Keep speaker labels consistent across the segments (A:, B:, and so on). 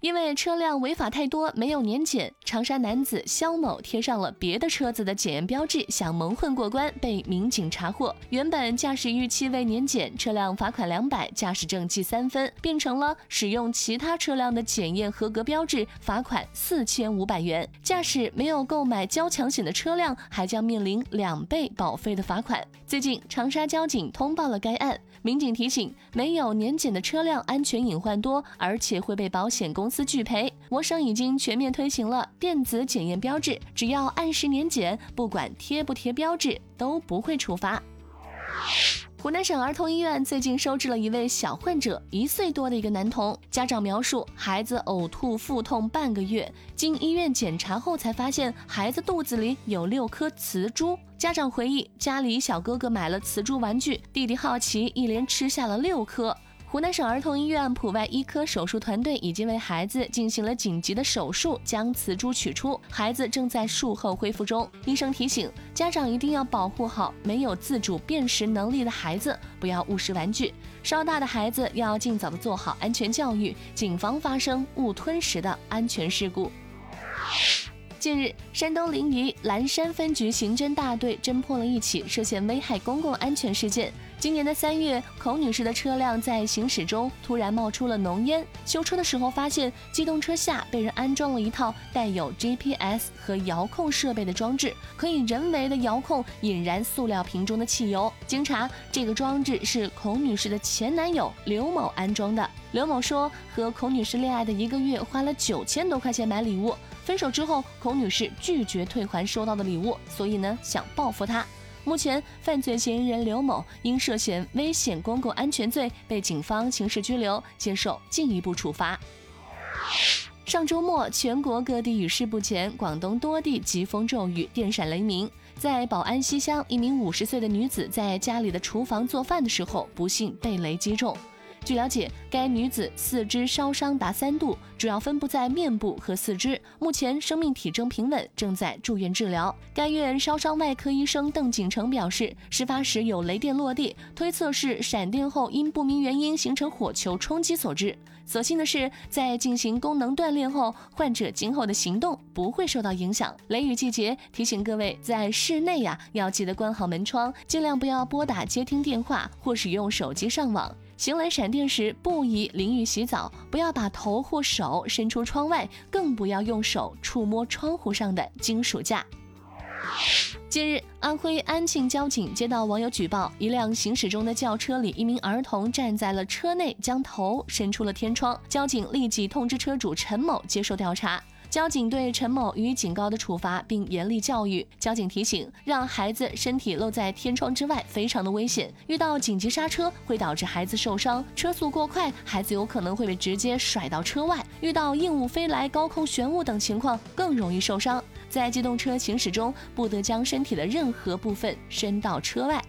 A: 因为车辆违法太多，没有年检，长沙男子肖某贴上了别的车子的检验标志，想蒙混过关，被民警查获。原本驾驶逾期未年检，车辆罚款两百，驾驶证记三分，变成了使用其他车辆的检验合格标志，罚款四千五百元。驾驶没有购买交强险的车辆，还将面临两倍保费的罚款。最近，长沙交警通报了该案，民警提醒，没有年检的车辆安全隐患多，而且会被保险公。公司拒赔。我省已经全面推行了电子检验标志，只要按时年检，不管贴不贴标志，都不会处罚。湖南省儿童医院最近收治了一位小患者，一岁多的一个男童。家长描述，孩子呕吐腹痛半个月，经医院检查后才发现孩子肚子里有六颗磁珠。家长回忆，家里小哥哥买了磁珠玩具，弟弟好奇，一连吃下了六颗。湖南省儿童医院普外医科手术团队已经为孩子进行了紧急的手术，将磁珠取出，孩子正在术后恢复中。医生提醒家长一定要保护好没有自主辨识能力的孩子，不要误食玩具。稍大的孩子要尽早的做好安全教育，谨防发生误吞食的安全事故。近日，山东临沂蓝山分局刑侦大队侦破了一起涉嫌危害公共安全事件。今年的三月，孔女士的车辆在行驶中突然冒出了浓烟。修车的时候发现，机动车下被人安装了一套带有 GPS 和遥控设备的装置，可以人为的遥控引燃塑料瓶中的汽油。经查，这个装置是孔女士的前男友刘某安装的。刘某说，和孔女士恋爱的一个月，花了九千多块钱买礼物。分手之后，孔女士拒绝退还收到的礼物，所以呢，想报复他。目前，犯罪嫌疑人刘某因涉嫌危险公共安全罪被警方刑事拘留，接受进一步处罚。上周末，全国各地雨势不前，广东多地疾风骤雨、电闪雷鸣。在宝安西乡，一名五十岁的女子在家里的厨房做饭的时候，不幸被雷击中。据了解，该女子四肢烧伤达三度，主要分布在面部和四肢，目前生命体征平稳，正在住院治疗。该院烧伤外科医生邓景成表示，事发时有雷电落地，推测是闪电后因不明原因形成火球冲击所致。所幸的是，在进行功能锻炼后，患者今后的行动不会受到影响。雷雨季节，提醒各位在室内呀，要记得关好门窗，尽量不要拨打接听电话或使用手机上网。行雷闪电时，不宜淋浴洗澡，不要把头或手伸出窗外，更不要用手触摸窗户上的金属架。近日，安徽安庆交警接到网友举报，一辆行驶中的轿车里，一名儿童站在了车内，将头伸出了天窗。交警立即通知车主陈某接受调查。交警对陈某予以警告的处罚，并严厉教育。交警提醒，让孩子身体露在天窗之外非常的危险，遇到紧急刹车会导致孩子受伤，车速过快，孩子有可能会被直接甩到车外；遇到硬物飞来、高空悬物等情况，更容易受伤。在机动车行驶中，不得将身体的任何部分伸到车外。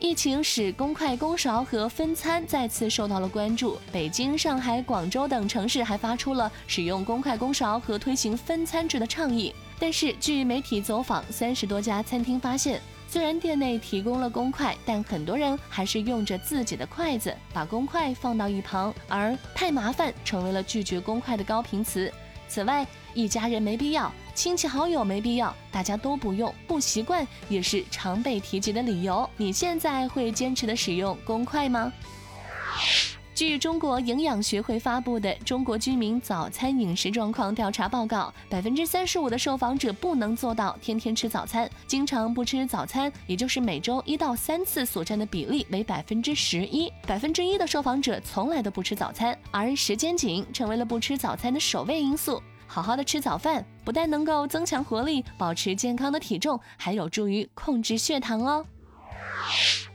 A: 疫情使公筷公勺和分餐再次受到了关注。北京、上海、广州等城市还发出了使用公筷公勺和推行分餐制的倡议。但是，据媒体走访三十多家餐厅发现，虽然店内提供了公筷，但很多人还是用着自己的筷子，把公筷放到一旁，而太麻烦成为了拒绝公筷的高频词。此外，一家人没必要，亲戚好友没必要，大家都不用，不习惯也是常被提及的理由。你现在会坚持的使用公筷吗？据中国营养学会发布的《中国居民早餐饮食状况调查报告》，百分之三十五的受访者不能做到天天吃早餐，经常不吃早餐，也就是每周一到三次所占的比例为百分之十一。百分之一的受访者从来都不吃早餐，而时间紧成为了不吃早餐的首位因素。好好的吃早饭，不但能够增强活力，保持健康的体重，还有助于控制血糖哦。